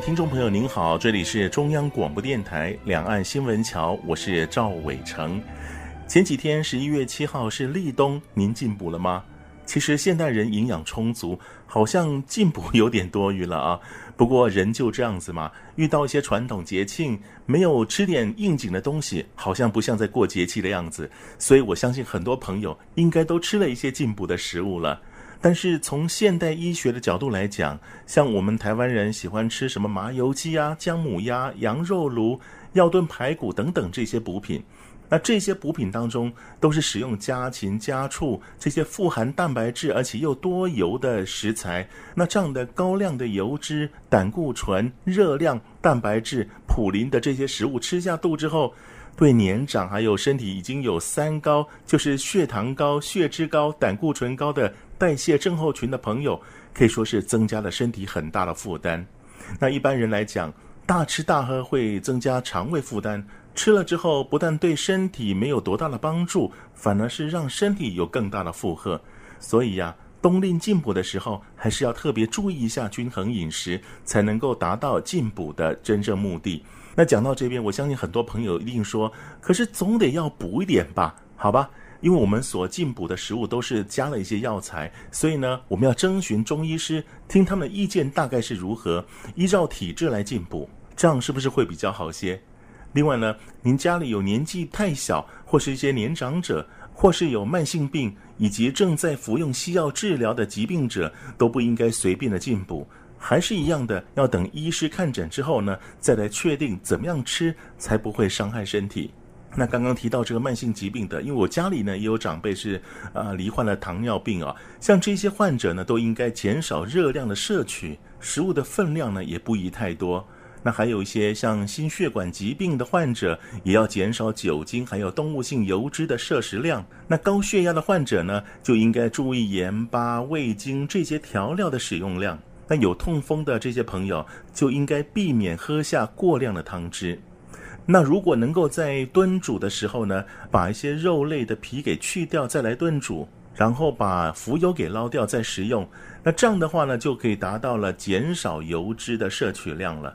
听众朋友，您好，这里是中央广播电台两岸新闻桥，我是赵伟成。前几天十一月七号是立冬，您进补了吗？其实现代人营养充足，好像进补有点多余了啊。不过人就这样子嘛，遇到一些传统节庆，没有吃点应景的东西，好像不像在过节气的样子。所以我相信很多朋友应该都吃了一些进补的食物了。但是从现代医学的角度来讲，像我们台湾人喜欢吃什么麻油鸡啊、姜母鸭、羊肉炉、药炖排骨等等这些补品，那这些补品当中都是使用家禽、家畜这些富含蛋白质而且又多油的食材，那这样的高量的油脂、胆固醇、热量、蛋白质、普林的这些食物吃下肚之后，对年长还有身体已经有三高，就是血糖高、血脂高、胆固醇高的。代谢症候群的朋友可以说是增加了身体很大的负担。那一般人来讲，大吃大喝会增加肠胃负担，吃了之后不但对身体没有多大的帮助，反而是让身体有更大的负荷。所以呀，冬令进补的时候，还是要特别注意一下均衡饮食，才能够达到进补的真正目的。那讲到这边，我相信很多朋友一定说，可是总得要补一点吧？好吧。因为我们所进补的食物都是加了一些药材，所以呢，我们要征询中医师，听他们的意见大概是如何，依照体质来进补，这样是不是会比较好些？另外呢，您家里有年纪太小，或是一些年长者，或是有慢性病，以及正在服用西药治疗的疾病者，都不应该随便的进补，还是一样的，要等医师看诊之后呢，再来确定怎么样吃才不会伤害身体。那刚刚提到这个慢性疾病的，因为我家里呢也有长辈是啊、罹患了糖尿病啊，像这些患者呢都应该减少热量的摄取，食物的分量呢也不宜太多。那还有一些像心血管疾病的患者，也要减少酒精还有动物性油脂的摄食量。那高血压的患者呢，就应该注意盐巴、味精这些调料的使用量。那有痛风的这些朋友，就应该避免喝下过量的汤汁。那如果能够在炖煮的时候呢，把一些肉类的皮给去掉，再来炖煮，然后把浮油给捞掉再食用，那这样的话呢，就可以达到了减少油脂的摄取量了。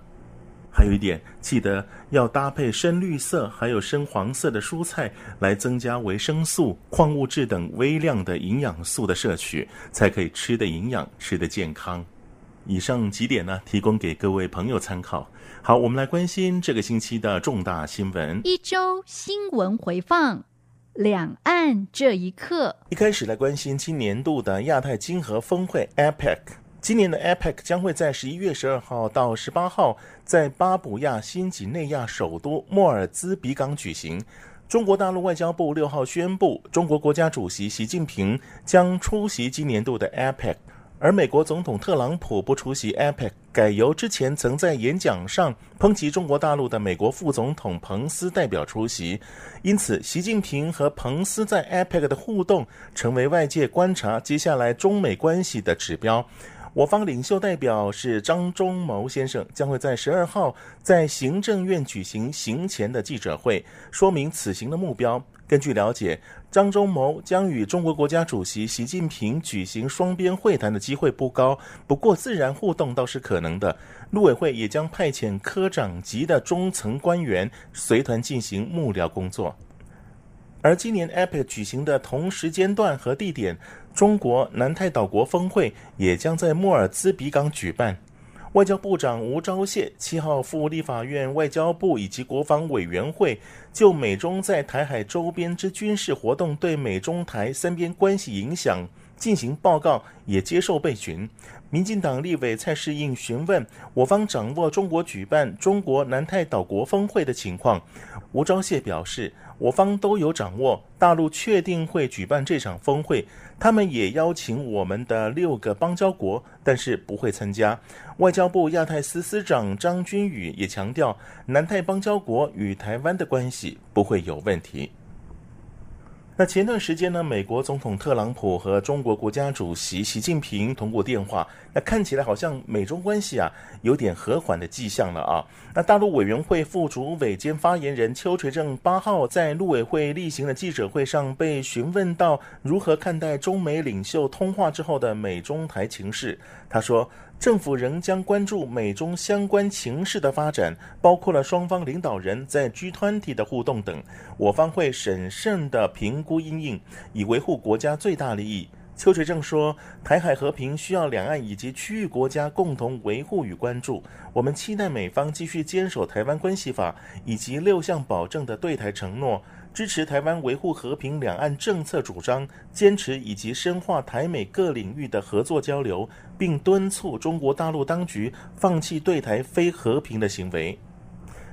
还有一点，记得要搭配深绿色还有深黄色的蔬菜，来增加维生素、矿物质等微量的营养素的摄取，才可以吃得营养，吃得健康。以上几点呢，提供给各位朋友参考。好，我们来关心这个星期的重大新闻。一周新闻回放，两岸这一刻。一开始来关心今年度的亚太经合峰会 （APEC）。今年的 APEC 将会在十一月十二号到十八号在巴布亚新几内亚首都莫尔兹比港举行。中国大陆外交部六号宣布，中国国家主席习近平将出席今年度的 APEC。而美国总统特朗普不出席 APEC，改由之前曾在演讲上抨击中国大陆的美国副总统彭斯代表出席，因此习近平和彭斯在 APEC 的互动成为外界观察接下来中美关系的指标。我方领袖代表是张忠谋先生，将会在十二号在行政院举行行前的记者会，说明此行的目标。根据了解，张忠谋将与中国国家主席习近平举行双边会谈的机会不高，不过自然互动倒是可能的。陆委会也将派遣科长级的中层官员随团进行幕僚工作。而今年 APEC 举行的同时间段和地点，中国南太岛国峰会也将在莫尔兹比港举办。外交部长吴钊燮七号赴立法院外交部以及国防委员会，就美中在台海周边之军事活动对美中台三边关系影响进行报告，也接受备询。民进党立委蔡适应询问我方掌握中国举办中国南太岛国峰会的情况，吴钊燮表示，我方都有掌握，大陆确定会举办这场峰会，他们也邀请我们的六个邦交国，但是不会参加。外交部亚太司司长张军宇也强调，南太邦交国与台湾的关系不会有问题。那前段时间呢，美国总统特朗普和中国国家主席习近平通过电话，那看起来好像美中关系啊有点和缓的迹象了啊。那大陆委员会副主委兼发言人邱垂正八号在陆委会例行的记者会上被询问到如何看待中美领袖通话之后的美中台情势，他说。政府仍将关注美中相关情势的发展，包括了双方领导人在 G20 的互动等，我方会审慎地评估因应，以维护国家最大利益。邱垂正说，台海和平需要两岸以及区域国家共同维护与关注，我们期待美方继续坚守《台湾关系法》以及六项保证的对台承诺。支持台湾维护和平两岸政策主张，坚持以及深化台美各领域的合作交流，并敦促中国大陆当局放弃对台非和平的行为。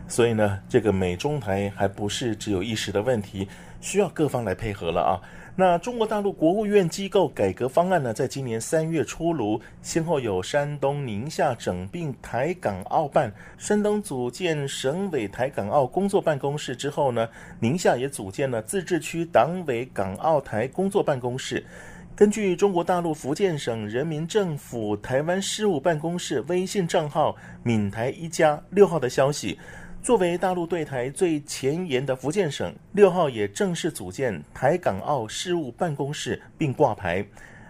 所以呢，这个美中台还不是只有一时的问题，需要各方来配合了啊。那中国大陆国务院机构改革方案呢，在今年三月出炉，先后有山东、宁夏整并台港澳办，山东组建省委台港澳工作办公室之后呢，宁夏也组建了自治区党委港澳台工作办公室。根据中国大陆福建省人民政府台湾事务办公室微信账号“闽台一家”六号的消息。作为大陆对台最前沿的福建省，六号也正式组建台港澳事务办公室并挂牌。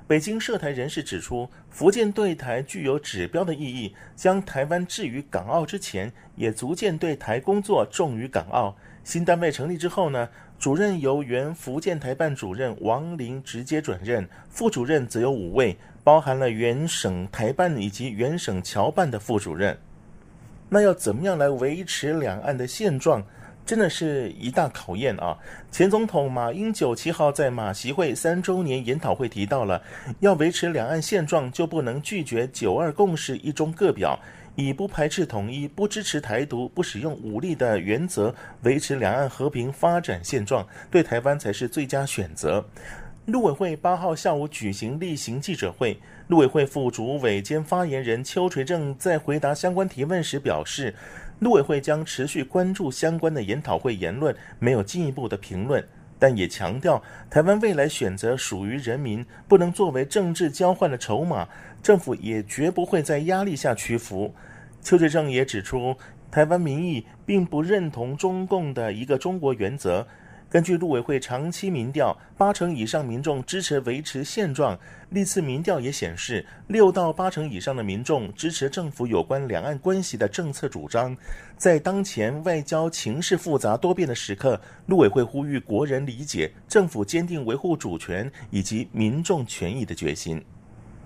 北京涉台人士指出，福建对台具有指标的意义，将台湾置于港澳之前，也逐渐对台工作重于港澳。新单位成立之后呢，主任由原福建台办主任王林直接转任，副主任则有五位，包含了原省台办以及原省侨办的副主任。那要怎么样来维持两岸的现状，真的是一大考验啊！前总统马英九七号在马习会三周年研讨会提到了，要维持两岸现状，就不能拒绝九二共识一中各表，以不排斥统一、不支持台独、不使用武力的原则维持两岸和平发展现状，对台湾才是最佳选择。陆委会八号下午举行例行记者会，陆委会副主委兼发言人邱垂正在回答相关提问时表示，陆委会将持续关注相关的研讨会言论，没有进一步的评论，但也强调台湾未来选择属于人民，不能作为政治交换的筹码，政府也绝不会在压力下屈服。邱垂正也指出，台湾民意并不认同中共的一个中国原则。根据陆委会长期民调，八成以上民众支持维持现状。历次民调也显示，六到八成以上的民众支持政府有关两岸关系的政策主张。在当前外交情势复杂多变的时刻，陆委会呼吁国人理解政府坚定维护主权以及民众权益的决心。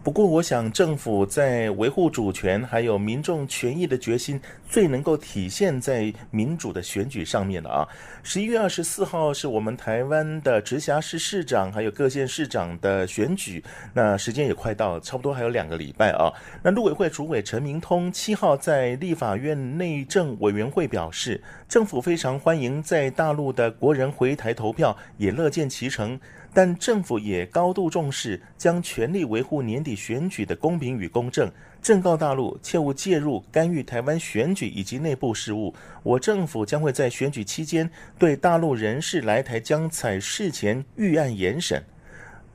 不过，我想政府在维护主权还有民众权益的决心，最能够体现在民主的选举上面了啊！十一月二十四号是我们台湾的直辖市市长还有各县市长的选举，那时间也快到，差不多还有两个礼拜啊。那陆委会主委陈明通七号在立法院内政委员会表示，政府非常欢迎在大陆的国人回台投票，也乐见其成。但政府也高度重视，将全力维护年底选举的公平与公正。正告大陆，切勿介入干预台湾选举以及内部事务。我政府将会在选举期间对大陆人士来台将采事前预案严审。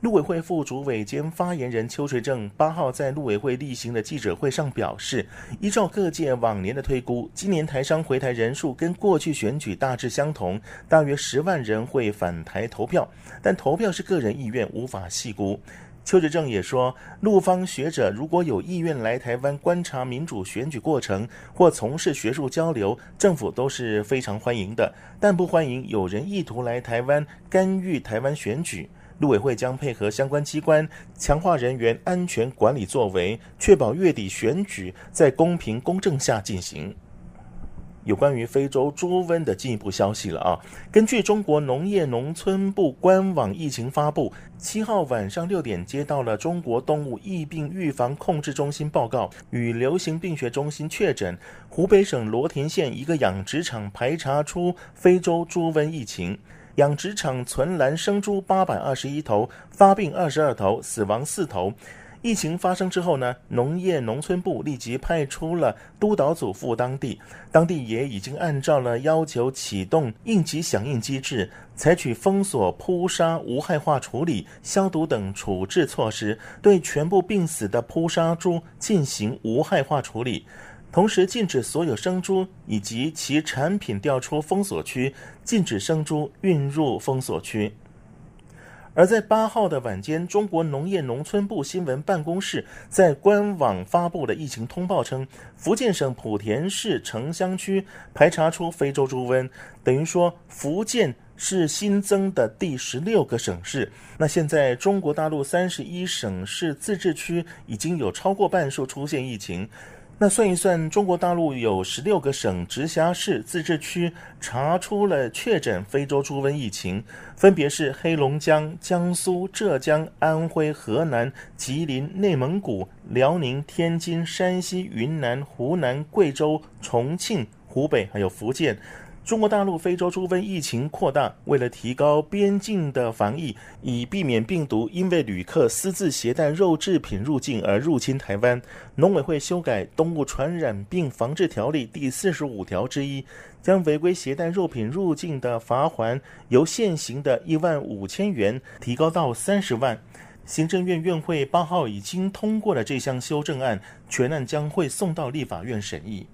陆委会副主委兼发言人邱垂正八号在陆委会例行的记者会上表示，依照各界往年的推估，今年台商回台人数跟过去选举大致相同，大约十万人会返台投票，但投票是个人意愿，无法细估。邱垂正也说，陆方学者如果有意愿来台湾观察民主选举过程或从事学术交流，政府都是非常欢迎的，但不欢迎有人意图来台湾干预台湾选举。陆委会将配合相关机关，强化人员安全管理作为，确保月底选举在公平公正下进行。有关于非洲猪瘟的进一步消息了啊！根据中国农业农村部官网疫情发布，七号晚上六点接到了中国动物疫病预防控制中心报告，与流行病学中心确诊，湖北省罗田县一个养殖场排查出非洲猪瘟疫情。养殖场存栏生猪八百二十一头，发病二十二头，死亡四头。疫情发生之后呢，农业农村部立即派出了督导组赴当地，当地也已经按照了要求启动应急响应机制，采取封锁、扑杀、无害化处理、消毒等处置措施，对全部病死的扑杀猪进行无害化处理，同时禁止所有生猪以及其产品调出封锁区，禁止生猪运入封锁区。而在八号的晚间，中国农业农村部新闻办公室在官网发布的疫情通报称，福建省莆田市城乡区排查出非洲猪瘟，等于说福建是新增的第十六个省市。那现在中国大陆三十一省市自治区已经有超过半数出现疫情。那算一算，中国大陆有十六个省、直辖市、自治区查出了确诊非洲猪瘟疫情，分别是黑龙江、江苏、浙江、安徽、河南、吉林、内蒙古、辽宁、天津、山西、云南、湖南、贵州、重庆、湖北，还有福建。中国大陆非洲猪瘟疫情扩大，为了提高边境的防疫，以避免病毒因为旅客私自携带肉制品入境而入侵台湾，农委会修改《动物传染病防治条例》第四十五条之一，将违规携带肉品入境的罚锾由现行的一万五千元提高到三十万。行政院院会八号已经通过了这项修正案，全案将会送到立法院审议。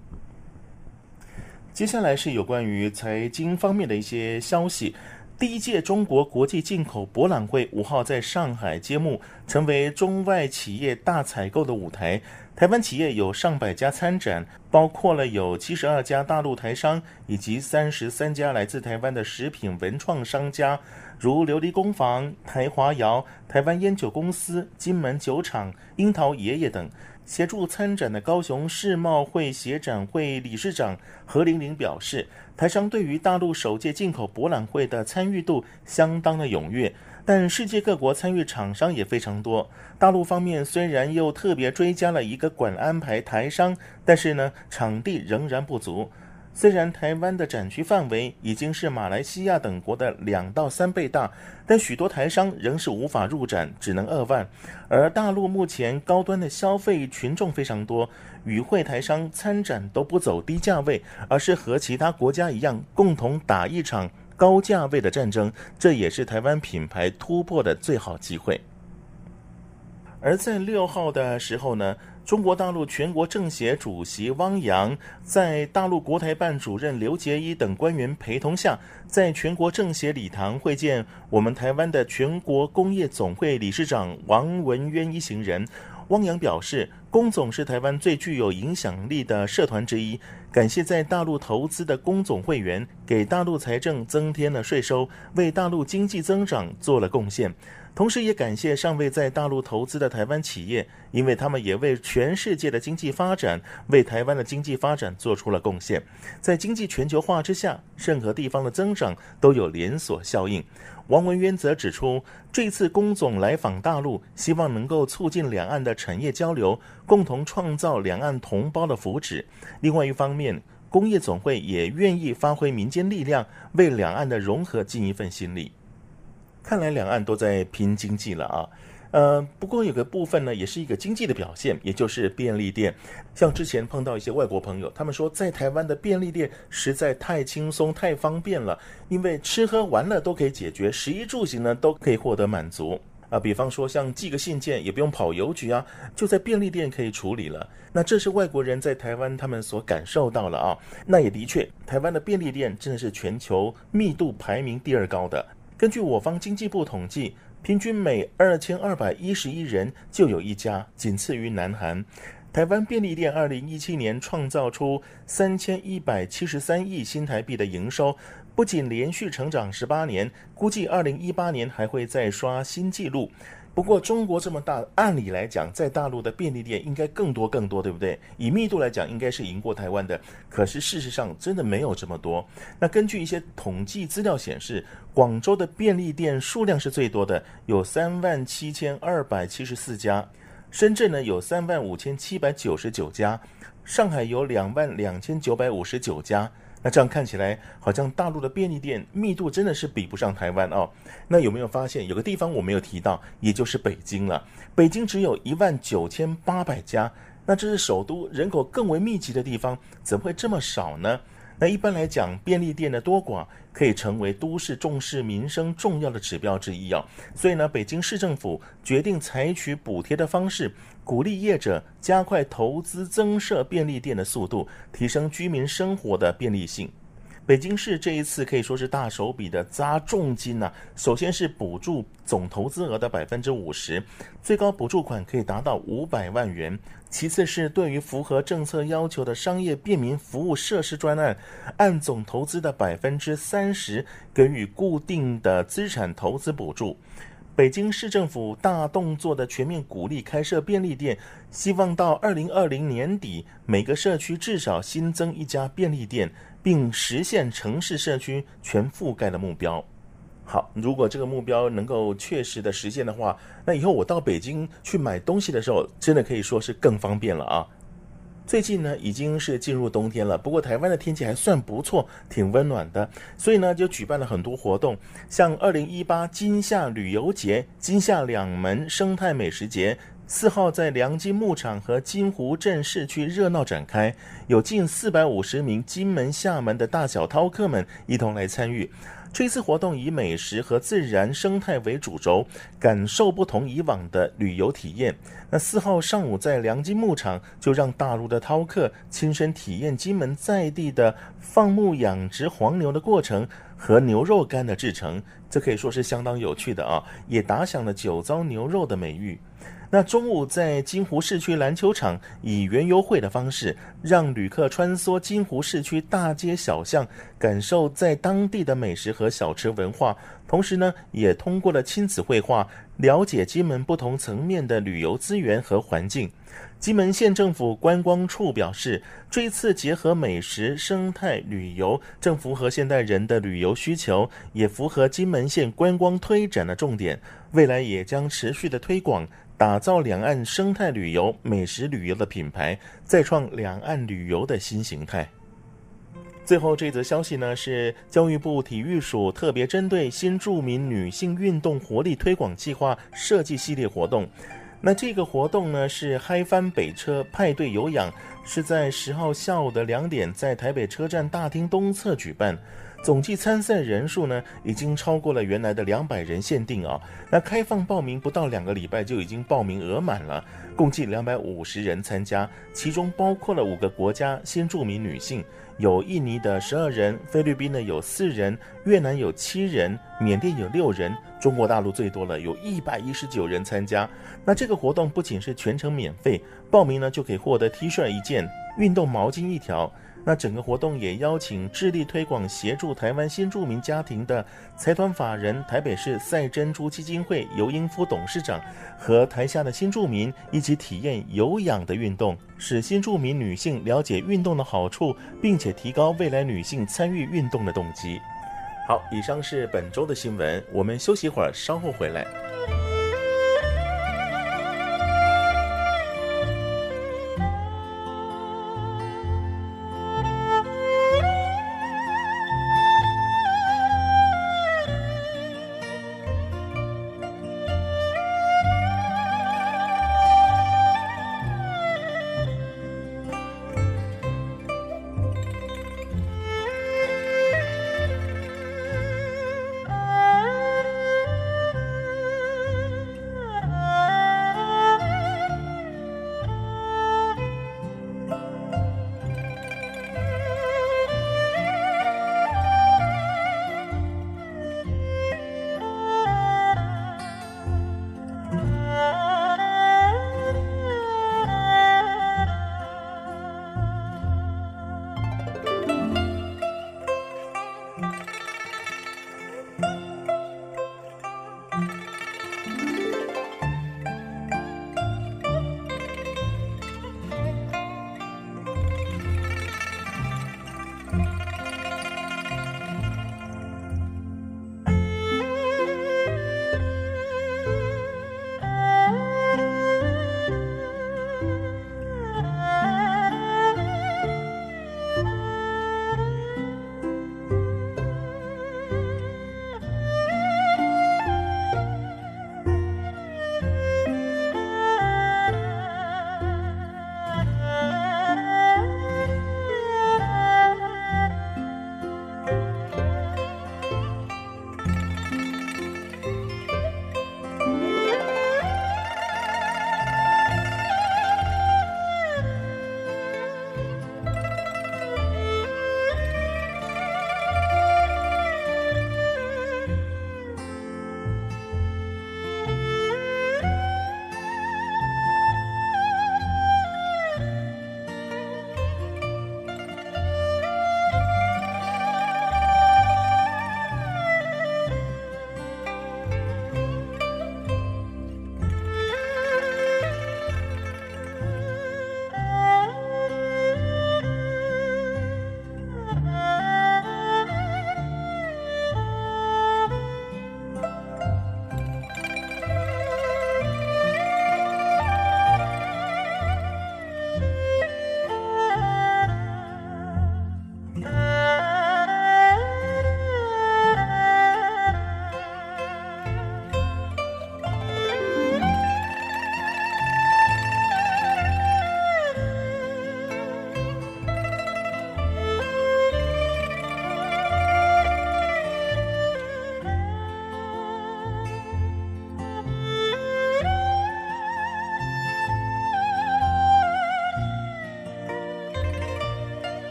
接下来是有关于财经方面的一些消息。第一届中国国际进口博览会五号在上海揭幕，成为中外企业大采购的舞台。台湾企业有上百家参展，包括了有七十二家大陆台商以及三十三家来自台湾的食品文创商家，如琉璃工坊、台华窑、台湾烟酒公司、金门酒厂、樱桃爷爷等。协助参展的高雄世贸会协展会理事长何玲玲表示，台商对于大陆首届进口博览会的参与度相当的踊跃，但世界各国参与厂商也非常多。大陆方面虽然又特别追加了一个馆安排台商，但是呢，场地仍然不足。虽然台湾的展区范围已经是马来西亚等国的两到三倍大，但许多台商仍是无法入展，只能二万。而大陆目前高端的消费群众非常多，与会台商参展都不走低价位，而是和其他国家一样，共同打一场高价位的战争。这也是台湾品牌突破的最好机会。而在六号的时候呢，中国大陆全国政协主席汪洋在大陆国台办主任刘结一等官员陪同下，在全国政协礼堂会见我们台湾的全国工业总会理事长王文渊一行人。汪洋表示，工总是台湾最具有影响力的社团之一，感谢在大陆投资的工总会员，给大陆财政增添了税收，为大陆经济增长做了贡献。同时，也感谢尚未在大陆投资的台湾企业，因为他们也为全世界的经济发展、为台湾的经济发展做出了贡献。在经济全球化之下，任何地方的增长都有连锁效应。王文渊则指出，这次工总来访大陆，希望能够促进两岸的产业交流，共同创造两岸同胞的福祉。另外一方面，工业总会也愿意发挥民间力量，为两岸的融合尽一份心力。看来两岸都在拼经济了啊，呃，不过有个部分呢，也是一个经济的表现，也就是便利店。像之前碰到一些外国朋友，他们说在台湾的便利店实在太轻松、太方便了，因为吃喝玩乐都可以解决，食衣住行呢都可以获得满足啊。比方说像寄个信件也不用跑邮局啊，就在便利店可以处理了。那这是外国人在台湾他们所感受到了啊。那也的确，台湾的便利店真的是全球密度排名第二高的。根据我方经济部统计，平均每二千二百一十一人就有一家，仅次于南韩。台湾便利店二零一七年创造出三千一百七十三亿新台币的营收，不仅连续成长十八年，估计二零一八年还会再刷新纪录。不过中国这么大，按理来讲，在大陆的便利店应该更多更多，对不对？以密度来讲，应该是赢过台湾的。可是事实上，真的没有这么多。那根据一些统计资料显示，广州的便利店数量是最多的，有三万七千二百七十四家；深圳呢有三万五千七百九十九家；上海有两万两千九百五十九家。那这样看起来，好像大陆的便利店密度真的是比不上台湾哦。那有没有发现有个地方我没有提到，也就是北京了？北京只有一万九千八百家，那这是首都，人口更为密集的地方，怎么会这么少呢？那一般来讲，便利店的多寡可以成为都市重视民生重要的指标之一哦。所以呢，北京市政府决定采取补贴的方式，鼓励业者加快投资增设便利店的速度，提升居民生活的便利性。北京市这一次可以说是大手笔的砸重金呐、首先是补助总投资额的百分之五十，最高补助款可以达到五百万元。其次是对于符合政策要求的商业便民服务设施专案，按总投资的百分之三十给予固定的资产投资补助。北京市政府大动作的全面鼓励开设便利店，希望到二零二零年底，每个社区至少新增一家便利店，并实现城市社区全覆盖的目标。好，如果这个目标能够确实的实现的话，那以后我到北京去买东西的时候，真的可以说是更方便了啊。最近呢，已经是进入冬天了，不过台湾的天气还算不错，挺温暖的，所以呢，就举办了很多活动，像二零一八金夏旅游节、金夏两门生态美食节，四号在良金牧场和金湖镇市区热闹展开，有近四百五十名金门、厦门的大小饕客们一同来参与。这次活动以美食和自然生态为主轴，感受不同以往的旅游体验。那四号上午在良金牧场，就让大陆的饕客亲身体验金门在地的放牧养殖黄牛的过程和牛肉干的制成，这可以说是相当有趣的啊，也打响了酒糟牛肉的美誉。那中午在金湖市区篮球场以园游会的方式，让旅客穿梭金湖市区大街小巷，感受在当地的美食和小吃文化。同时呢，也通过了亲子绘画，了解金门不同层面的旅游资源和环境。金门县政府观光处表示，这一次结合美食、生态旅游，正符合现代人的旅游需求，也符合金门县观光推展的重点。未来也将持续的推广。打造两岸生态旅游、美食旅游的品牌，再创两岸旅游的新形态。最后这则消息呢，是教育部体育署特别针对新住民女性运动活力推广计划设计系列活动。那这个活动呢，是嗨翻北车派对有氧，是在十号下午的两点，在台北车站大厅东侧举办。总计参赛人数呢，已经超过了原来的两百人限定啊。那开放报名不到两个礼拜就已经报名额满了，共计两百五十人参加，其中包括了五个国家新著名女性，有印尼的十二人，菲律宾的有四人，越南有七人，缅甸有六人，中国大陆最多了，有一百一十九人参加。那这个活动不仅是全程免费，报名呢就可以获得 T 恤一件，运动毛巾一条。那整个活动也邀请致力推广协助台湾新住民家庭的财团法人台北市赛珍珠基金会尤英夫董事长和台下的新住民一起体验有氧的运动，使新住民女性了解运动的好处，并且提高未来女性参与运动的动机。好，以上是本周的新闻，我们休息会儿，稍后回来。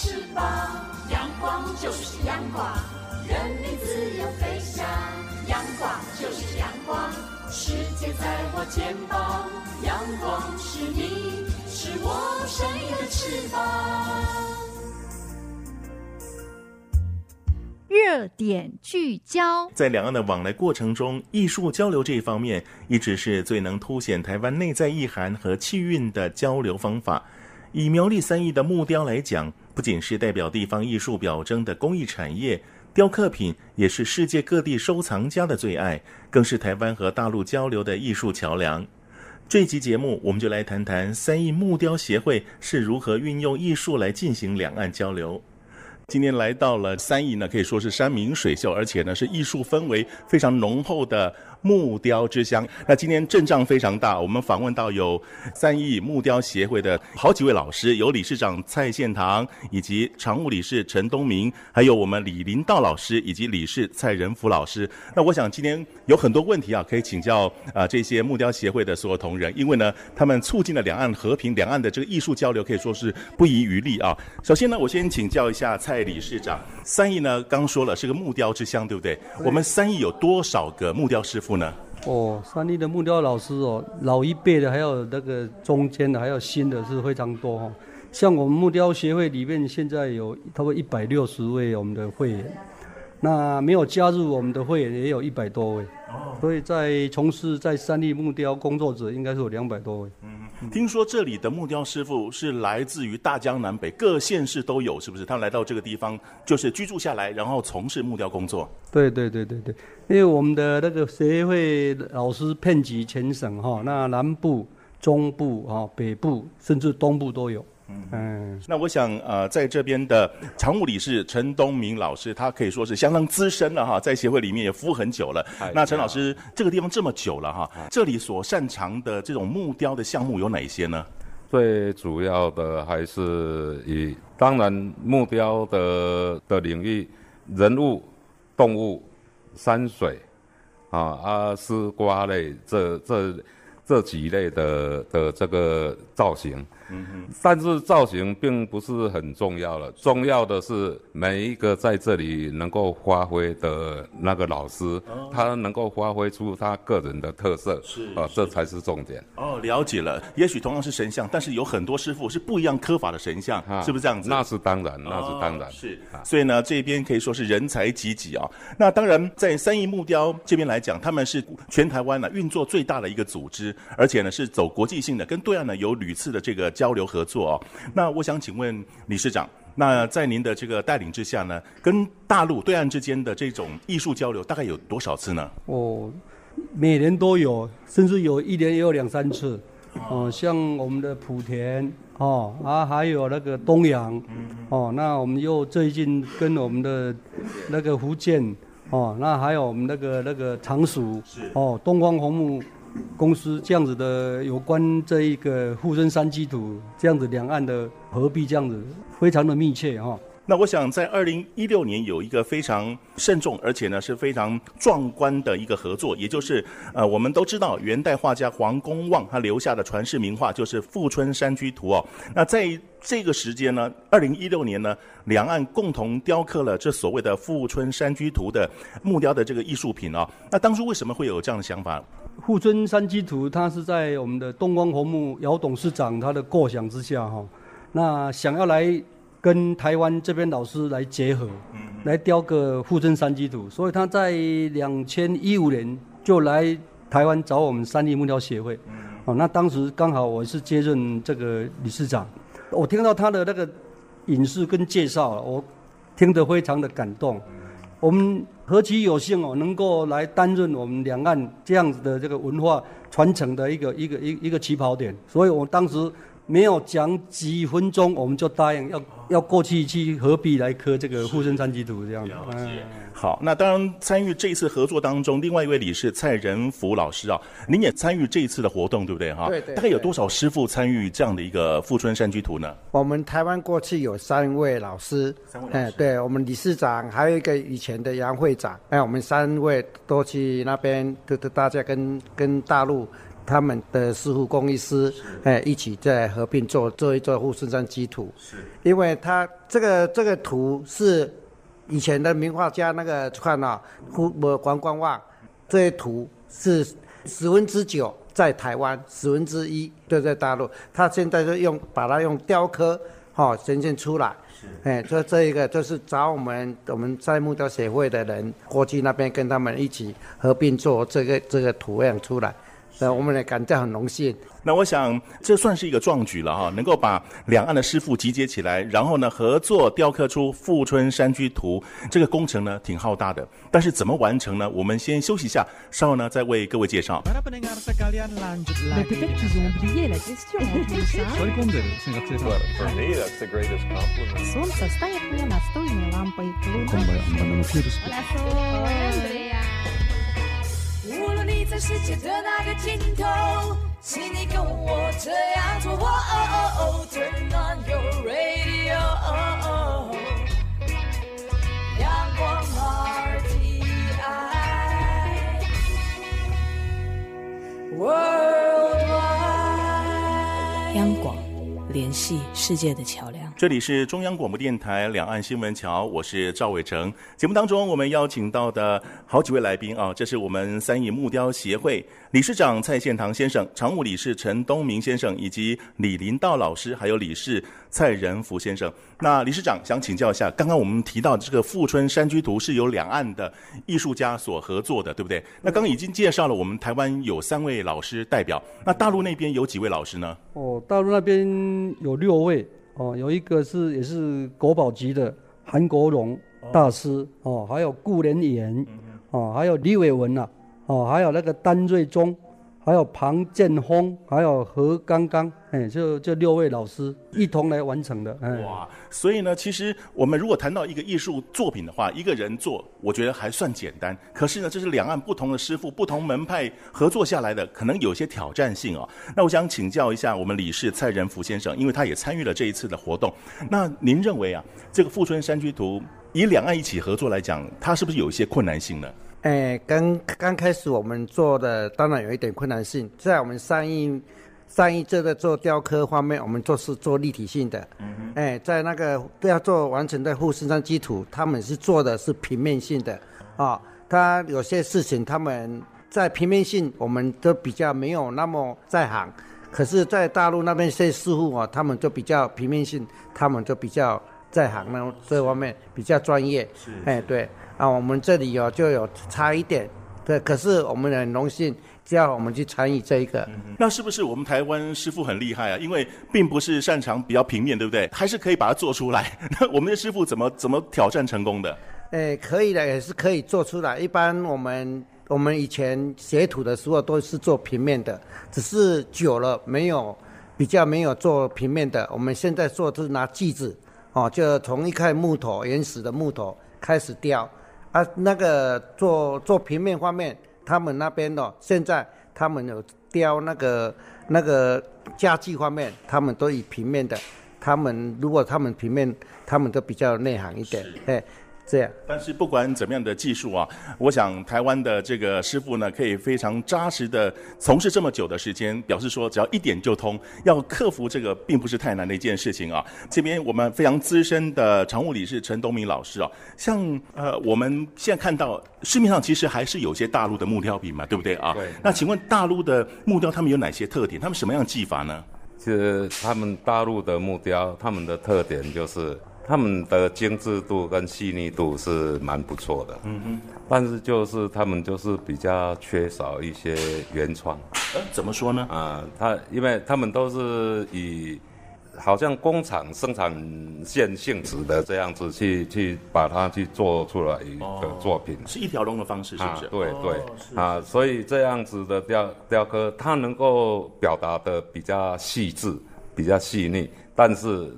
翅膀，阳光就是阳光，人民自由飞翔。阳光就是阳光，世界在我肩膀。阳光是你，是我生命的翅膀。热点聚焦，在两岸的往来过程中，艺术交流这一方面一直是最能凸显台湾内在意涵和气韵的交流方法。以苗栗三义的木雕来讲，不仅是代表地方艺术表征的工艺产业，雕刻品也是世界各地收藏家的最爱，更是台湾和大陆交流的艺术桥梁。这期节目，我们就来谈谈三义木雕协会是如何运用艺术来进行两岸交流。今天来到了三义呢，可以说是山明水秀，而且呢是艺术氛围非常浓厚的。木雕之乡，那今天阵仗非常大。我们访问到有三义木雕协会的好几位老师，有理事长蔡宪堂，以及常务理事陈东明，还有我们李林道老师以及理事蔡仁福老师。那我想今天有很多问题啊，可以请教啊这些木雕协会的所有同仁，因为呢，他们促进了两岸和平，两岸的这个艺术交流可以说是不遗余力啊。首先呢，我先请教一下蔡理事长，三义呢刚说了是个木雕之乡，对不对？对。我们三义有多少个木雕师傅？哦，三立的木雕老师哦，老一辈的，还有那个中间的，还有新的，是非常多哦。像我们木雕协会里面，现在有差不多一百六十位我们的会员，那没有加入我们的会员也有一百多位。哦，所以在从事在三立木雕工作者，应该是有两百多位。嗯。听说这里的木雕师傅是来自于大江南北各县市都有，是不是？他来到这个地方就是居住下来，然后从事木雕工作。对对对对对，因为我们的那个协会老师遍及全省哈，那南部、中部啊、北部甚至东部都有。嗯，那我想呃，在这边的常务理事陈东明老师，他可以说是相当资深了哈，在协会里面也服务很久了。那陈老师，这个地方这么久了哈，这里所擅长的这种木雕的项目有哪些呢？最主要的还是以当然木雕的的领域，人物、动物、山水啊、啊丝瓜类这这这几类的的这个造型。嗯哼，但是造型并不是很重要了，重要的是每一个在这里能够发挥的那个老师，哦、他能够发挥出他个人的特色，是啊、呃，这才是重点。哦，了解了。也许同样是神像，但是有很多师傅是不一样刻法的神像，啊、是不是这样子？那是当然，那是当然。哦、是，所以呢，这边可以说是人才济济啊。那当然，在三义木雕这边来讲，他们是全台湾呢运作最大的一个组织，而且呢是走国际性的，跟对岸呢有屡次的这个。交流合作哦，那我想请问理事长，那在您的这个带领之下呢，跟大陆对岸之间的这种艺术交流大概有多少次呢？哦，每年都有，甚至有一年也有两三次。哦、呃，像我们的莆田哦，啊，还有那个东阳，哦，那我们又最近跟我们的那个福建，哦，那还有我们那个那个常熟，哦，东方红木。公司这样子的有关这一个富春山居图这样子两岸的合璧这样子非常的密切哈。那我想在二零一六年有一个非常慎重而且呢是非常壮观的一个合作，也就是呃我们都知道元代画家黄公望他留下的传世名画就是《富春山居图》哦。那在这个时间呢，二零一六年呢，两岸共同雕刻了这所谓的《富春山居图》的木雕的这个艺术品哦。那当初为什么会有这样的想法？富春山居图，它是在我们的东方红木姚董事长他的构想之下哈，那想要来跟台湾这边老师来结合，来雕个富春山居图，所以他在两千一五年就来台湾找我们三立木雕协会，哦，那当时刚好我是接任这个理事长，我听到他的那个引述跟介绍，我听得非常的感动，我们。何其有幸哦，能够来担任我们两岸这样子的这个文化传承的一个一个一一个起跑点，所以我当时没有讲几分钟，我们就答应要要过去去何必来刻这个《富春山居图》这样子。好，那当然参与这一次合作当中，另外一位理事蔡仁福老师啊，您也参与这一次的活动，对不对哈？对，对对。大概有多少师傅参与这样的一个富春山居图呢？我们台湾过去有三位老师，三位老师。哎，对我们理事长还有一个以前的杨会长，哎，我们三位都去那边，都都大家跟跟大陆他们的师傅工艺师，哎，一起在合并做做一做富春山居图。是。因为他这个这个图是。以前的名画家那个看啊，胡黄光旺，这些图是十分之九在台湾，十分之一就在大陆。他现在就用把它用雕刻，哈、哦，呈现出来。哎，这这一个就是找我们我们在木雕协会的人过去那边跟他们一起合并做这个这个图样出来，呃，我们来感到很荣幸。那我想这算是一个壮举了哈，能够把两岸的师傅集结起来，然后呢合作雕刻出《富春山居图》，这个工程呢挺浩大的。但是怎么完成呢？我们先休息一下，稍后呢再为各位介绍。无论你在世界的那个尽头，请你跟我这样做。Turn on your radio，阳光 RTI，Worldwide，联系世界的桥梁。这里是中央广播电台两岸新闻桥，我是赵伟成。节目当中，我们邀请到的好几位来宾啊，这是我们三义木雕协会理事长蔡献堂先生、常务理事陈东明先生，以及李林道老师，还有理事蔡仁福先生。那理事长想请教一下，刚刚我们提到的这个《富春山居图》是由两岸的艺术家所合作的，对不对？那刚刚已经介绍了，我们台湾有三位老师代表，那大陆那边有几位老师呢？哦，大陆那边有六位。哦，有一个是也是国宝级的韩国荣大师哦，还有顾连言哦，还有李伟文呐哦，还有那个丹瑞忠，还有庞建峰，还有何刚刚，哎，就这六位老师一同来完成的。哇，所以呢，其实我们如果谈到一个艺术作品的话，一个人做，我觉得还算简单。可是呢，这是两岸不同的师傅、不同门派合作下来的，可能有些挑战性哦。那我想请教一下我们理事蔡仁福先生，因为他也参与了这一次的活动。那您认为啊，这个《富春山居图》以两岸一起合作来讲，它是不是有一些困难性呢？哎，刚刚开始我们做的当然有一点困难性，在我们上一上一这个做雕刻方面，我们做是做立体性的。嗯哼。哎，在那个要做完成的护身山基础，他们是做的是平面性的。啊、哦，他有些事情他们在平面性，我们都比较没有那么在行。可是，在大陆那边些师傅啊，他们就比较平面性，他们就比较在行呢，这方面比较专业。是。哎，对。啊，我们这里有就有差一点，对，可是我们很荣幸，叫我们去参与这一个。嗯，那是不是我们台湾师傅很厉害啊？因为并不是擅长比较平面，对不对？还是可以把它做出来。那我们的师傅怎么怎么挑战成功的？哎，可以的，也是可以做出来。一般我们我们以前学土的时候都是做平面的，只是久了没有比较没有做平面的。我们现在做的是拿锯子，哦，就从一块木头原始的木头开始雕。啊，那个做做平面方面，他们那边的现在他们有雕那个那个家具方面，他们都以平面的。他们如果他们平面，他们都比较内行一点，哎。这样，但是不管怎么样的技术啊，我想台湾的这个师傅呢，可以非常扎实的从事这么久的时间，表示说只要一点就通，要克服这个并不是太难的一件事情啊。这边我们非常资深的常务理事陈东明老师啊，像呃我们现在看到市面上其实还是有些大陆的木雕品嘛，对不对啊？对。那请问大陆的木雕他们有哪些特点？他们什么样的技法呢？其实他们大陆的木雕，他们的特点就是。他们的精致度跟细腻度是蛮不错的，嗯哼，但是就是他们就是比较缺少一些原创。呃，怎么说呢？啊，他因为他们都是以好像工厂生产线性质的这样子去去把它去做出来的作品，哦、是一条龙的方式，是不是？啊、对对，哦、啊，所以这样子的雕雕刻，它能够表达的比较细致，比较细腻，但是。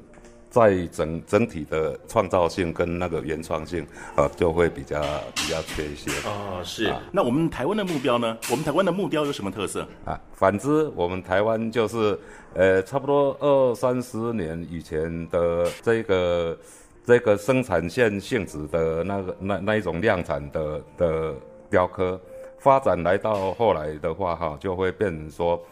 在整整体的创造性跟那个原创性，呃，就会比较比较缺一些。哦，是。啊、那我们台湾的目标呢？我们台湾的目标有什么特色？啊，反之，我们台湾就是，呃，差不多二三十年以前的这个这个生产线性质的那个那那一种量产的的雕刻，发展来到后来的话，哈，就会变成说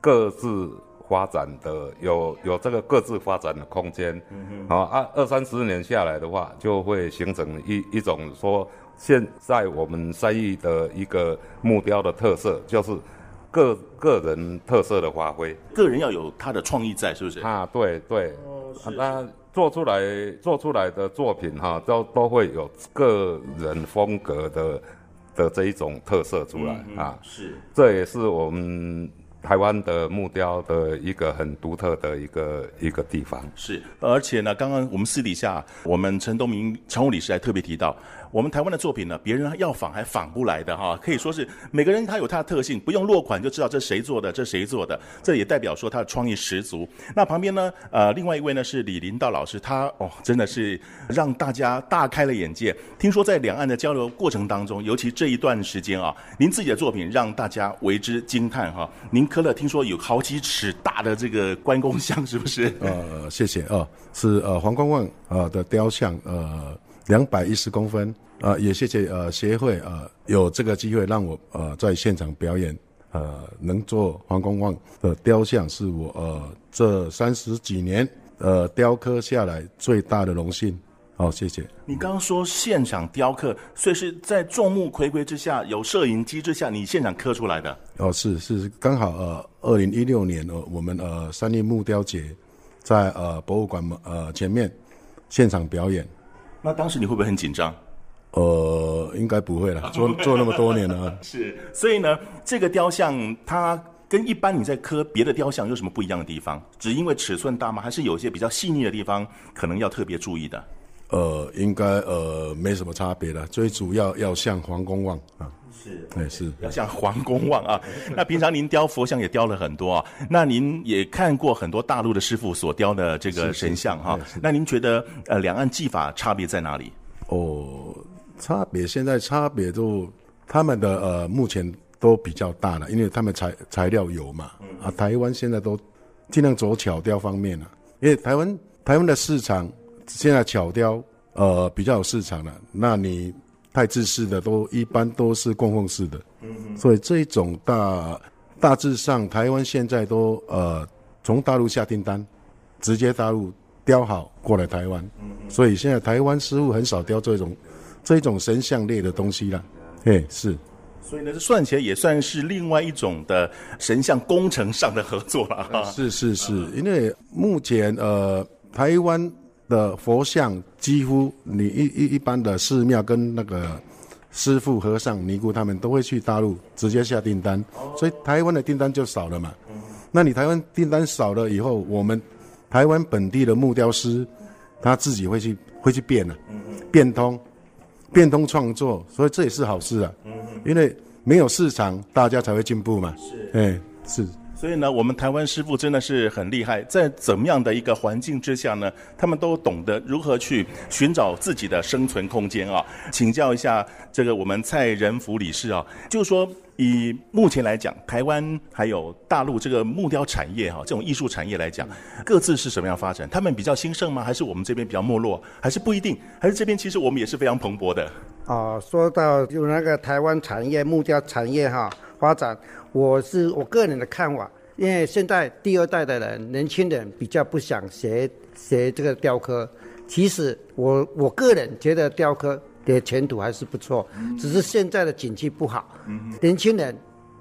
各自。发展的，有有这个各自发展的空间。嗯哼。啊，二三十年下来的话，就会形成一一种说，现在我们三义的一个木雕的特色，就是个个人特色的发挥。个人要有他的创意在，是不是？啊，对对。哦，是。那做出来做出来的作品哈，都都会有个人风格的的这一种特色出来啊。是。这也是我们。台湾的木雕的一个很独特的一个一个地方是，而且呢，刚刚我们私底下，我们陈东明常务理事还特别提到。我们台湾的作品呢，别人要仿还仿不来的哈，可以说是每个人他有他的特性，不用落款就知道这谁做的，这谁做的，这也代表说他的创意十足。那旁边呢，呃，另外一位呢是李林道老师，他哦真的是让大家大开了眼界。听说在两岸的交流过程当中，尤其这一段时间啊，您自己的作品让大家为之惊叹哈。您刻了听说有好几尺大的这个关公像，是不是？呃，谢谢啊、是呃黄公望呃的雕像，呃两百一十公分。啊、呃，也谢谢呃协会呃有这个机会让我呃在现场表演，呃能做黄公望的雕像是我呃这三十几年呃雕刻下来最大的荣幸。好、哦，谢谢。你刚刚说现场雕刻，所以是在众目睽睽之下，有摄影机之下，你现场刻出来的？哦，是是，刚好呃二零一六年呃我们呃三立木雕节在呃博物馆呃前面现场表演。那当时你会不会很紧张？呃，应该不会了，做做那么多年了。是，所以呢，这个雕像它跟一般你在刻别的雕像有什么不一样的地方？只因为尺寸大吗？还是有一些比较细腻的地方可能要特别注意的？呃，应该呃没什么差别的，最主要要像黄公望啊。是，哎，是要像黄公望啊。那平常您雕佛像也雕了很多啊，那您也看过很多大陆的师傅所雕的这个神像哈。那您觉得呃两岸技法差别在哪里？哦。差别现在差别都，他们的呃目前都比较大了，因为他们材材料有嘛，啊台湾现在都尽量走巧雕方面了，因为台湾台湾的市场现在巧雕呃比较有市场了，那你太制式的都一般都是供奉式的，所以这一种大大致上台湾现在都呃从大陆下订单，直接大陆雕好过来台湾，所以现在台湾师傅很少雕这种。这种神像类的东西啦，哎，是，所以呢，这算起来也算是另外一种的神像工程上的合作了哈。是是是，因为目前呃，台湾的佛像几乎你一一一般的寺庙跟那个师父和尚尼姑他们都会去大陆直接下订单，所以台湾的订单就少了嘛。那你台湾订单少了以后，我们台湾本地的木雕师他自己会去会去变了，变通。变通创作，所以这也是好事啊。嗯，因为没有市场，大家才会进步嘛。是，哎，是。所以呢，我们台湾师傅真的是很厉害，在怎么样的一个环境之下呢，他们都懂得如何去寻找自己的生存空间啊。请教一下这个我们蔡仁福理事啊，就是说。以目前来讲，台湾还有大陆这个木雕产业哈，这种艺术产业来讲，各自是什么样发展？他们比较兴盛吗？还是我们这边比较没落？还是不一定？还是这边其实我们也是非常蓬勃的？哦，说到就那个台湾产业木雕产业哈发展，我是我个人的看法，因为现在第二代的人，年轻人比较不想学学这个雕刻。其实我我个人觉得雕刻。的前途还是不错，只是现在的景气不好。年轻人，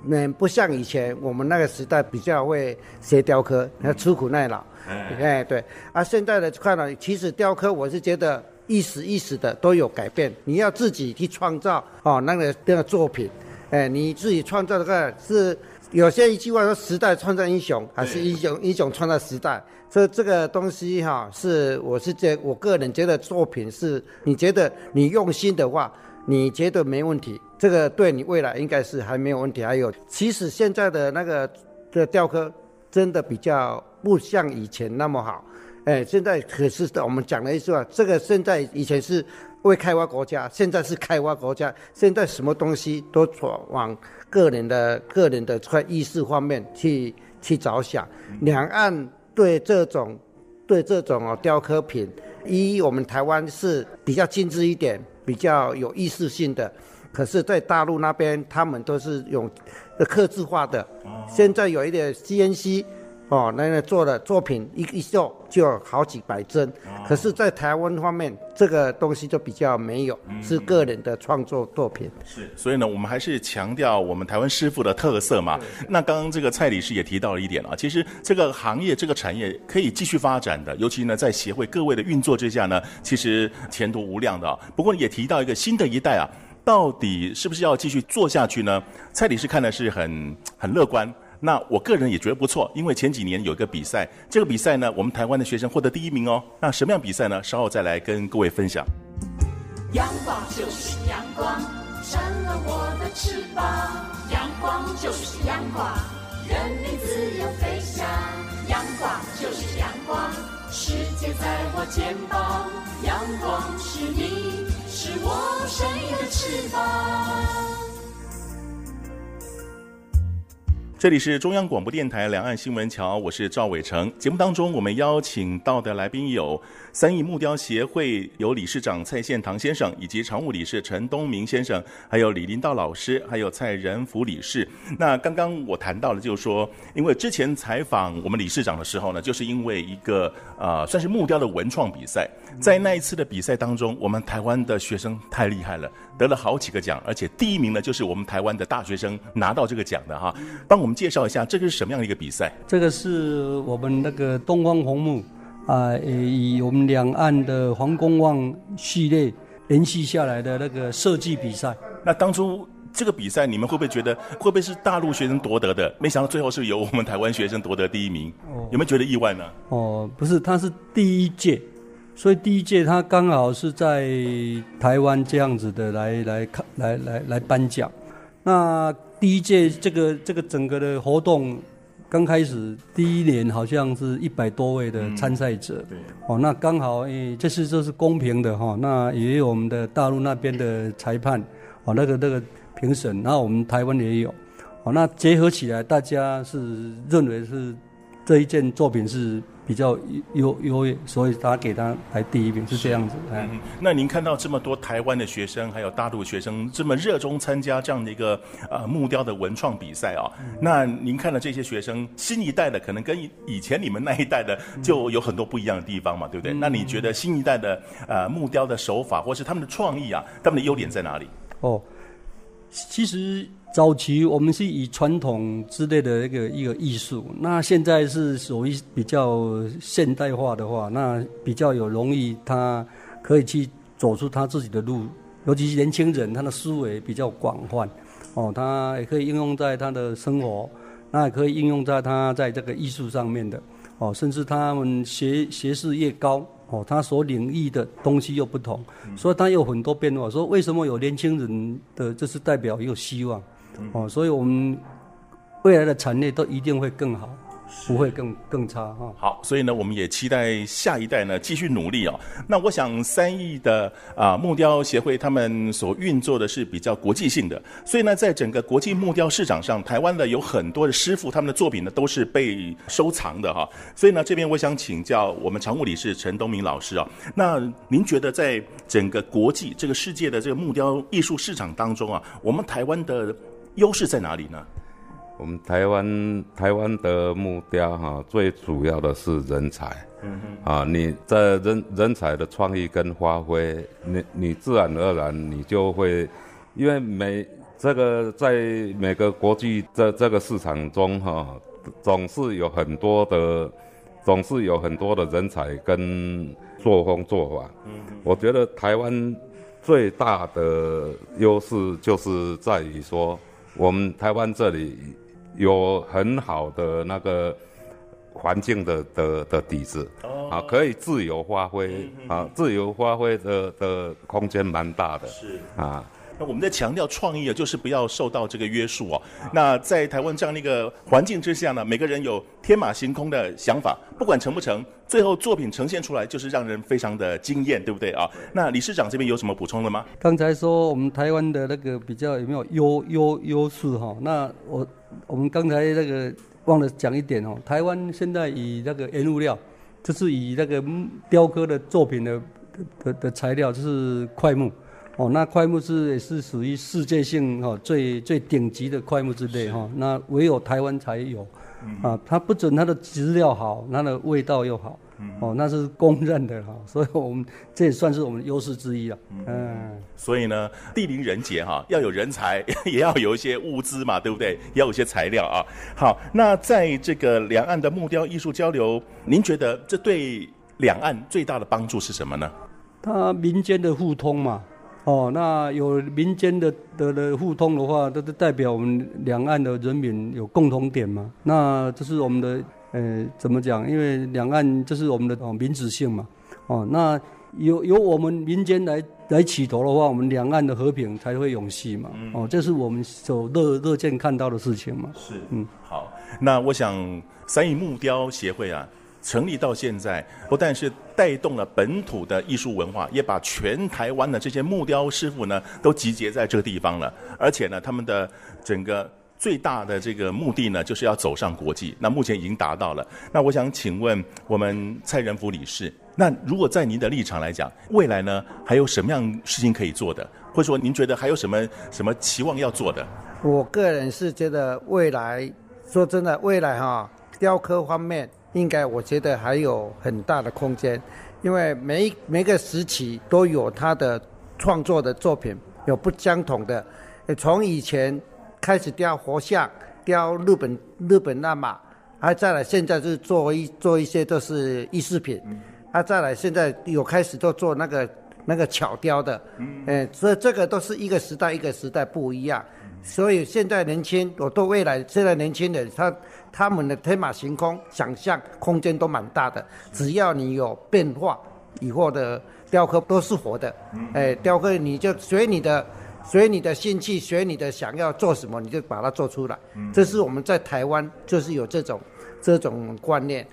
嗯，不像以前我们那个时代比较会学雕刻，要吃苦耐劳。哎，对。啊，现在的看了，其实雕刻我是觉得一时一时的都有改变，你要自己去创造哦，那个那个作品，哎，你自己创造这个是有些一句话说，时代创造英雄，还是英雄英雄创造时代。这这个东西哈，是我是觉我个人觉得作品是，你觉得你用心的话，你觉得没问题，这个对你未来应该是还没有问题。还有，其实现在的那个的雕刻真的比较不像以前那么好。哎，现在可是我们讲了一句话，这个现在以前是未开发国家，现在是开发国家，现在什么东西都往个人的个人的在意识方面去去着想，两岸。对这种，对这种哦雕刻品，一我们台湾是比较精致一点，比较有意识性的。可是，在大陆那边，他们都是用刻字化的。现在有一点 CNC，哦，那个做的作品一一做就有好几百帧，哦、可是，在台湾方面，这个东西就比较没有，嗯、是个人的创作作品。是，所以呢，我们还是强调我们台湾师傅的特色嘛。那刚刚这个蔡理事也提到了一点啊，其实这个行业、这个产业可以继续发展的，尤其呢，在协会各位的运作之下呢，其实前途无量的啊。不过也提到一个新的一代啊，到底是不是要继续做下去呢？蔡理事看的是很很乐观。那我个人也觉得不错，因为前几年有一个比赛，这个比赛呢，我们台湾的学生获得第一名哦。那什么样比赛呢？稍后再来跟各位分享。阳光就是阳光，成了我的翅膀。阳光就是阳光，人民自由飞翔。阳光就是阳光，世界在我肩膀。阳光是你，是我生命的翅膀。这里是中央广播电台两岸新闻桥，我是赵伟成。节目当中，我们邀请到的来宾有三义木雕协会有理事长蔡宪堂先生，以及常务理事陈东明先生，还有李林道老师，还有蔡仁福理事。那刚刚我谈到了，就是说，因为之前采访我们理事长的时候呢，就是因为一个呃，算是木雕的文创比赛，在那一次的比赛当中，我们台湾的学生太厉害了。得了好几个奖，而且第一名呢，就是我们台湾的大学生拿到这个奖的哈。帮我们介绍一下，这个是什么样的一个比赛？这个是我们那个东方红木啊、呃，以我们两岸的黄公望系列延续下来的那个设计比赛。那当初这个比赛，你们会不会觉得会不会是大陆学生夺得的？没想到最后是由我们台湾学生夺得第一名，哦、有没有觉得意外呢？哦，不是，他是第一届。所以第一届他刚好是在台湾这样子的来来看来来来颁奖。那第一届这个这个整个的活动刚开始第一年好像是一百多位的参赛者。嗯、对。哦，那刚好诶，这次这是公平的哈。那也有我们的大陆那边的裁判，哦，那个那个评审，然后我们台湾也有。哦，那结合起来，大家是认为是这一件作品是。比较优优越，所以他给他排第一名是这样子。嗯，那您看到这么多台湾的学生，还有大陆学生这么热衷参加这样的一个呃木雕的文创比赛啊，嗯、那您看到这些学生新一代的可能跟以前你们那一代的就有很多不一样的地方嘛，对不对？嗯、那你觉得新一代的呃木雕的手法，或是他们的创意啊，他们的优点在哪里？哦，其实。早期我们是以传统之类的一个一个艺术，那现在是属于比较现代化的话，那比较有容易他可以去走出他自己的路，尤其是年轻人，他的思维比较广泛，哦，他也可以应用在他的生活，那也可以应用在他在这个艺术上面的，哦，甚至他们学学识越高。哦，他所领域的东西又不同，所以他有很多变化。说为什么有年轻人的，这是代表有希望。哦，所以我们未来的产业都一定会更好。不会更更差哈。好，所以呢，我们也期待下一代呢继续努力哦。那我想三亿的啊、呃、木雕协会他们所运作的是比较国际性的，所以呢，在整个国际木雕市场上，台湾的有很多的师傅，他们的作品呢都是被收藏的哈。所以呢，这边我想请教我们常务理事陈东明老师啊，那您觉得在整个国际这个世界的这个木雕艺术市场当中啊，我们台湾的优势在哪里呢？我们台湾台湾的木雕哈，最主要的是人才，嗯哼，啊，你在人人才的创意跟发挥，你你自然而然你就会，因为每这个在每个国际这这个市场中哈，总是有很多的，总是有很多的人才跟作风做法，嗯，我觉得台湾最大的优势就是在于说，我们台湾这里。有很好的那个环境的的的底子，啊，可以自由发挥，啊，自由发挥的的空间蛮大的，是啊。我们在强调创意啊，就是不要受到这个约束哦。那在台湾这样的一个环境之下呢，每个人有天马行空的想法，不管成不成，最后作品呈现出来就是让人非常的惊艳，对不对啊？那理事长这边有什么补充的吗？刚才说我们台湾的那个比较有没有优优优势哈？那我我们刚才那个忘了讲一点哦，台湾现在以那个原物料，就是以那个雕刻的作品的的的材料就是桧木。哦，那快木是也是属于世界性哈最最顶级的快木之类哈，那唯有台湾才有。啊，它不准它的质料好，它的味道又好。哦，那是公认的哈，所以我们这也算是我们优势之一了。嗯，所以呢，地灵人杰哈，要有人才，也要有一些物资嘛，对不对？也要有一些材料啊。好，那在这个两岸的木雕艺术交流，您觉得这对两岸最大的帮助是什么呢？它民间的互通嘛。哦，那有民间的的的互通的话，这都代表我们两岸的人民有共同点嘛。那这是我们的。呃，怎么讲？因为两岸这是我们的哦民主性嘛，哦，那由由我们民间来来起头的话，我们两岸的和平才会永续嘛，嗯、哦，这是我们所乐乐见看到的事情嘛。是，嗯，好，那我想三义木雕协会啊，成立到现在，不但是带动了本土的艺术文化，也把全台湾的这些木雕师傅呢都集结在这个地方了，而且呢，他们的整个。最大的这个目的呢，就是要走上国际。那目前已经达到了。那我想请问我们蔡仁福理事，那如果在您的立场来讲，未来呢还有什么样事情可以做的？或者说您觉得还有什么什么期望要做的？我个人是觉得未来，说真的，未来哈、雕刻方面应该我觉得还有很大的空间，因为每每个时期都有他的创作的作品，有不相同的。从以前。开始雕佛像，雕日本日本那马，还再来现在就是做一做一些都是艺术品，还、啊、再来现在有开始都做那个那个巧雕的，嗯，哎，所以这个都是一个时代一个时代不一样，所以现在年轻，我对未来现在年轻人他他们的天马行空，想象空间都蛮大的，只要你有变化，以后的雕刻都是活的，哎，雕刻你就随你的。随你的兴趣，随你的想要做什么，你就把它做出来。嗯，这是我们在台湾就是有这种这种观念。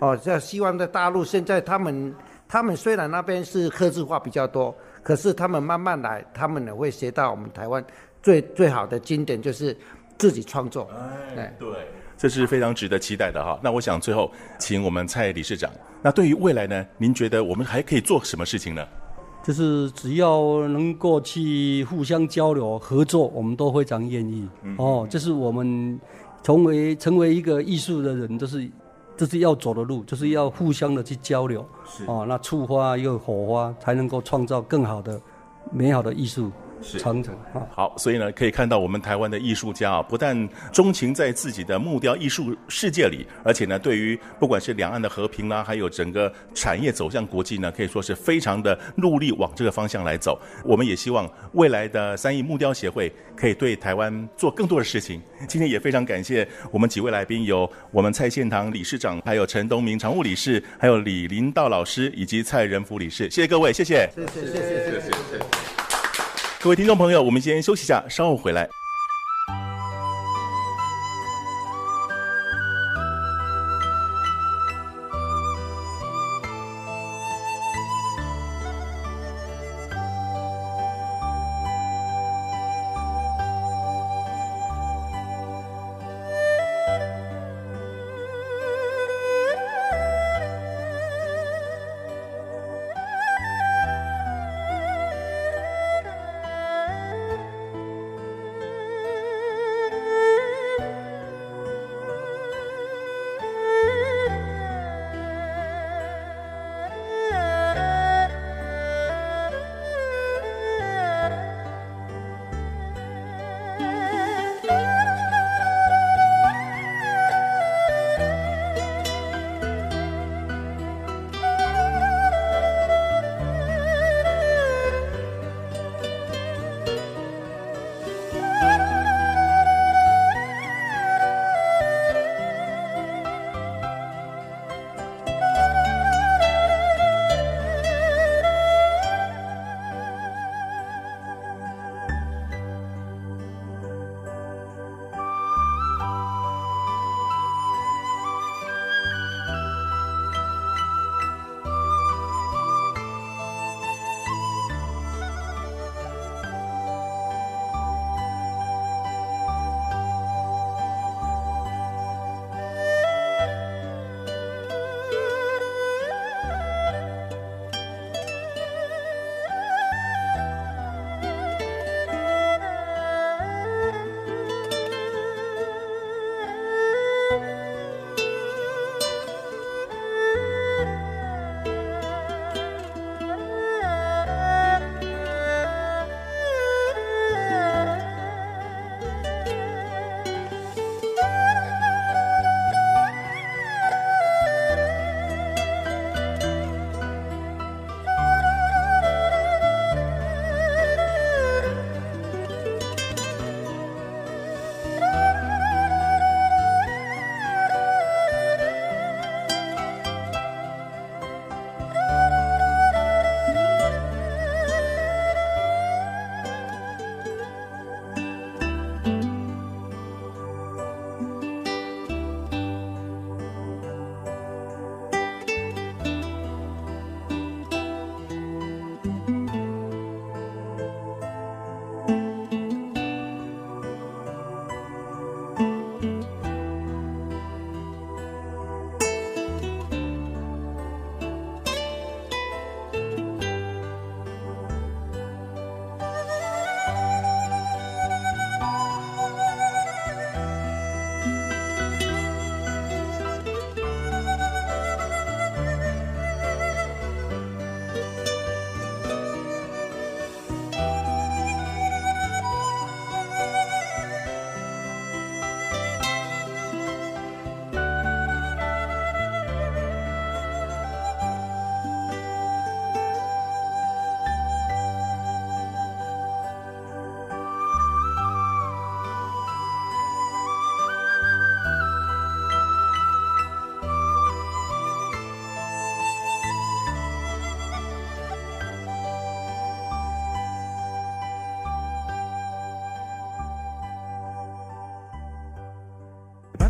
哦，这希望在大陆现在他们他们虽然那边是刻字化比较多，可是他们慢慢来，他们也会学到我们台湾最最好的经典就是自己创作。哎，对，这是非常值得期待的哈。那我想最后请我们蔡理事长，那对于未来呢，您觉得我们还可以做什么事情呢？就是只要能够去互相交流合作，我们都非常愿意。嗯、哦，这是我们成为成为一个艺术的人，就是这是要走的路，就是要互相的去交流。是哦，那触发一个火花，才能够创造更好的、美好的艺术。是长城啊，好，所以呢，可以看到我们台湾的艺术家啊，不但钟情在自己的木雕艺术世界里，而且呢，对于不管是两岸的和平啦，还有整个产业走向国际呢，可以说是非常的努力往这个方向来走。我们也希望未来的三义木雕协会可以对台湾做更多的事情。今天也非常感谢我们几位来宾，有我们蔡献堂理事长，还有陈东明常务理事，还有李林道老师以及蔡仁福理事。谢谢各位，谢谢，谢谢，谢谢，谢谢。各位听众朋友，我们先休息一下，稍后回来。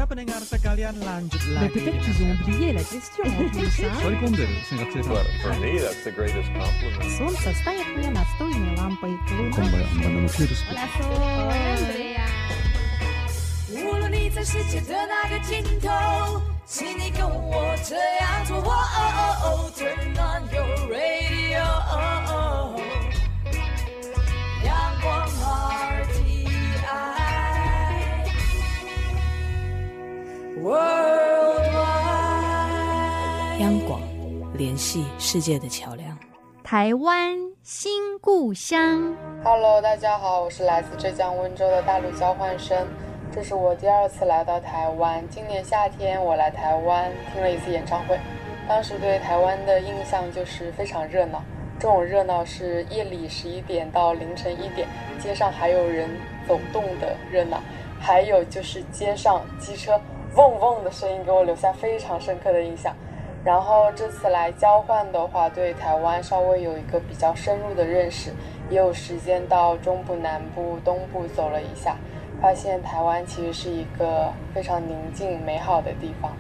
pendengar sekalian lanjut lagi. peut-être qu'ils ont oublié la question en plus. Well, for me, that's the greatest compliment. Солнце стоит мне настольной лампой. こんばんは、バナナフィルス。 Andrea 无论你在世界的哪个尽头，请你跟我这样做。哦哦哦，Turn on 世界的桥梁。台湾新故乡。Hello，大家好，我是来自浙江温州的大陆交换生，这是我第二次来到台湾。今年夏天我来台湾听了一次演唱会，当时对台湾的印象就是非常热闹。这种热闹是夜里十一点到凌晨一点，街上还有人走动的热闹，还有就是街上机车嗡嗡的声音，给我留下非常深刻的印象。然后这次来交换的话，对台湾稍微有一个比较深入的认识，也有时间到中部、南部、东部走了一下，发现台湾其实是一个非常宁静美好的地方。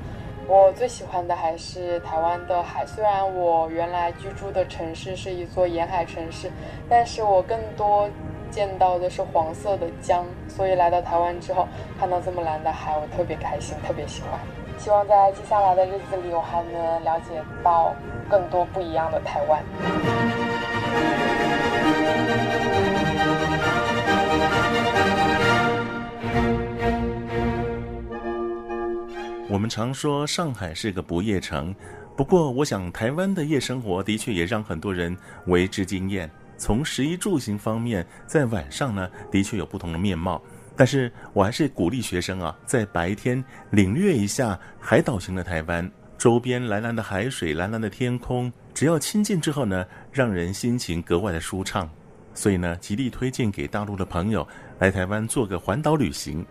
我最喜欢的还是台湾的海，虽然我原来居住的城市是一座沿海城市，但是我更多见到的是黄色的江，所以来到台湾之后，看到这么蓝的海，我特别开心，特别喜欢。希望在接下来的日子里，我还能了解到更多不一样的台湾。我们常说上海是个不夜城，不过我想台湾的夜生活的确也让很多人为之惊艳。从食衣住行方面，在晚上呢，的确有不同的面貌。但是我还是鼓励学生啊，在白天领略一下海岛型的台湾，周边蓝蓝的海水、蓝蓝的天空，只要亲近之后呢，让人心情格外的舒畅。所以呢，极力推荐给大陆的朋友来台湾做个环岛旅行。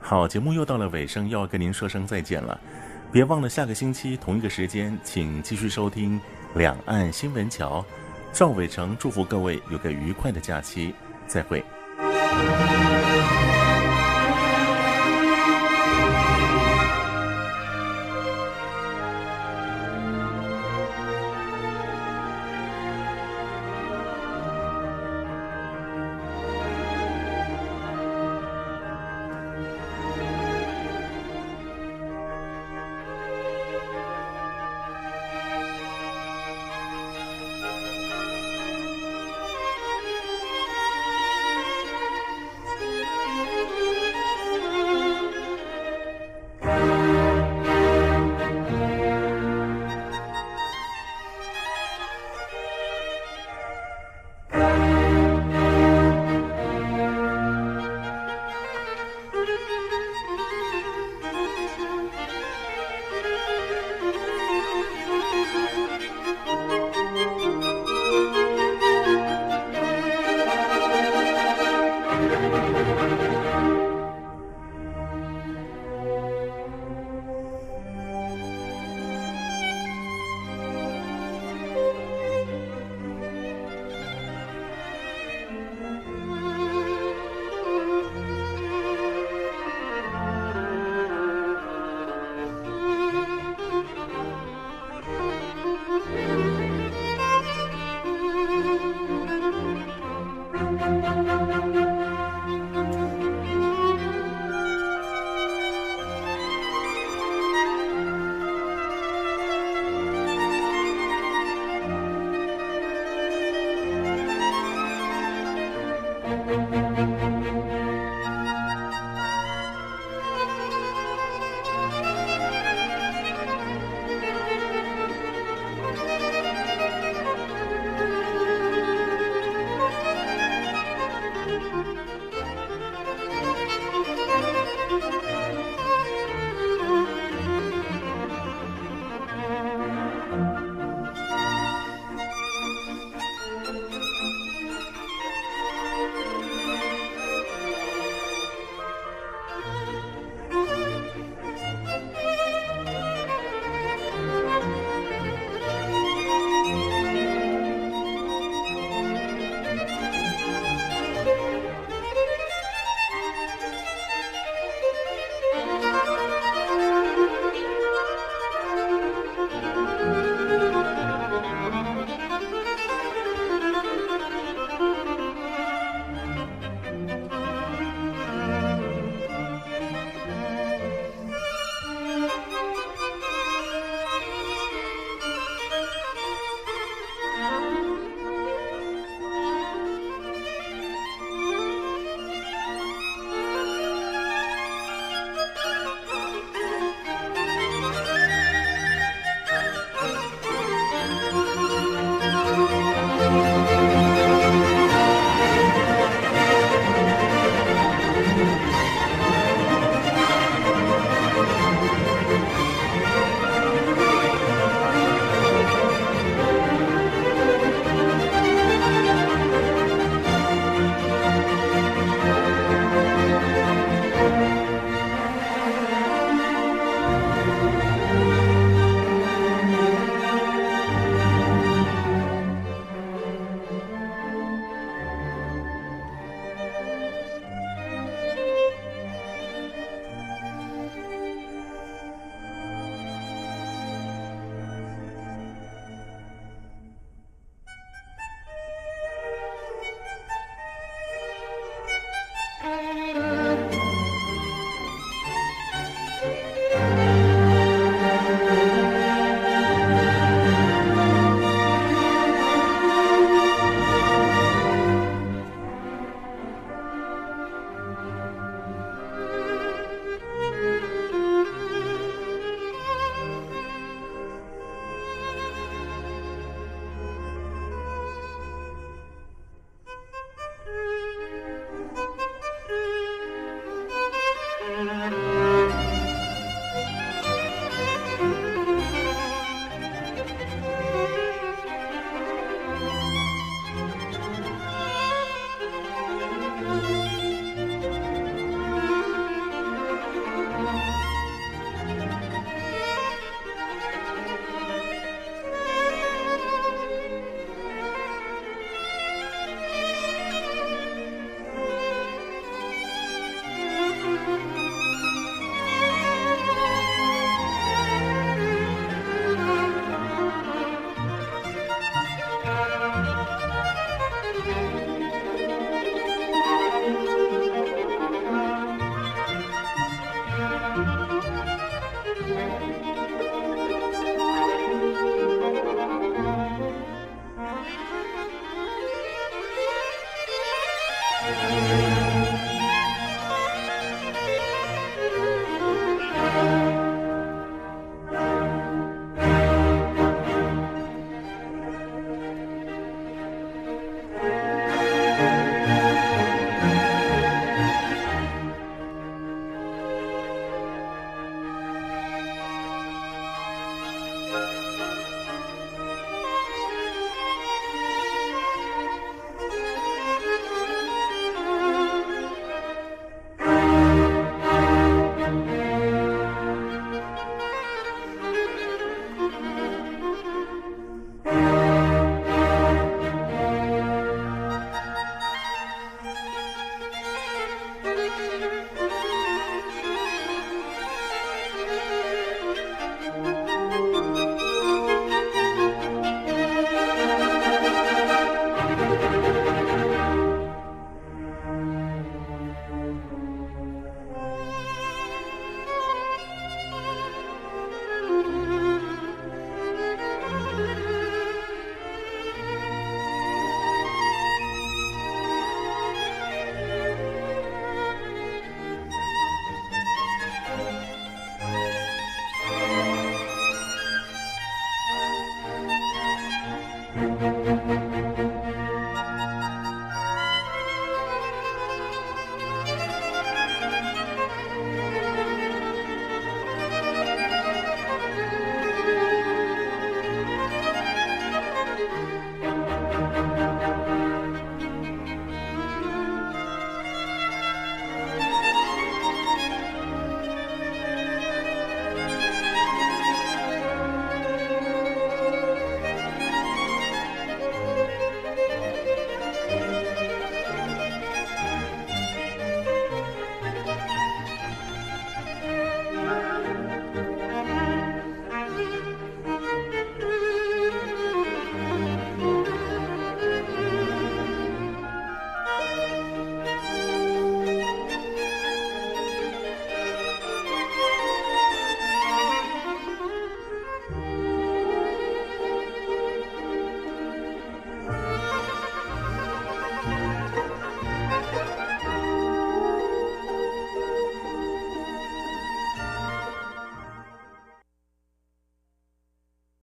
好，节目又到了尾声，又要跟您说声再见了。别忘了下个星期同一个时间，请继续收听《两岸新闻桥》。赵伟成祝福各位有个愉快的假期，再会。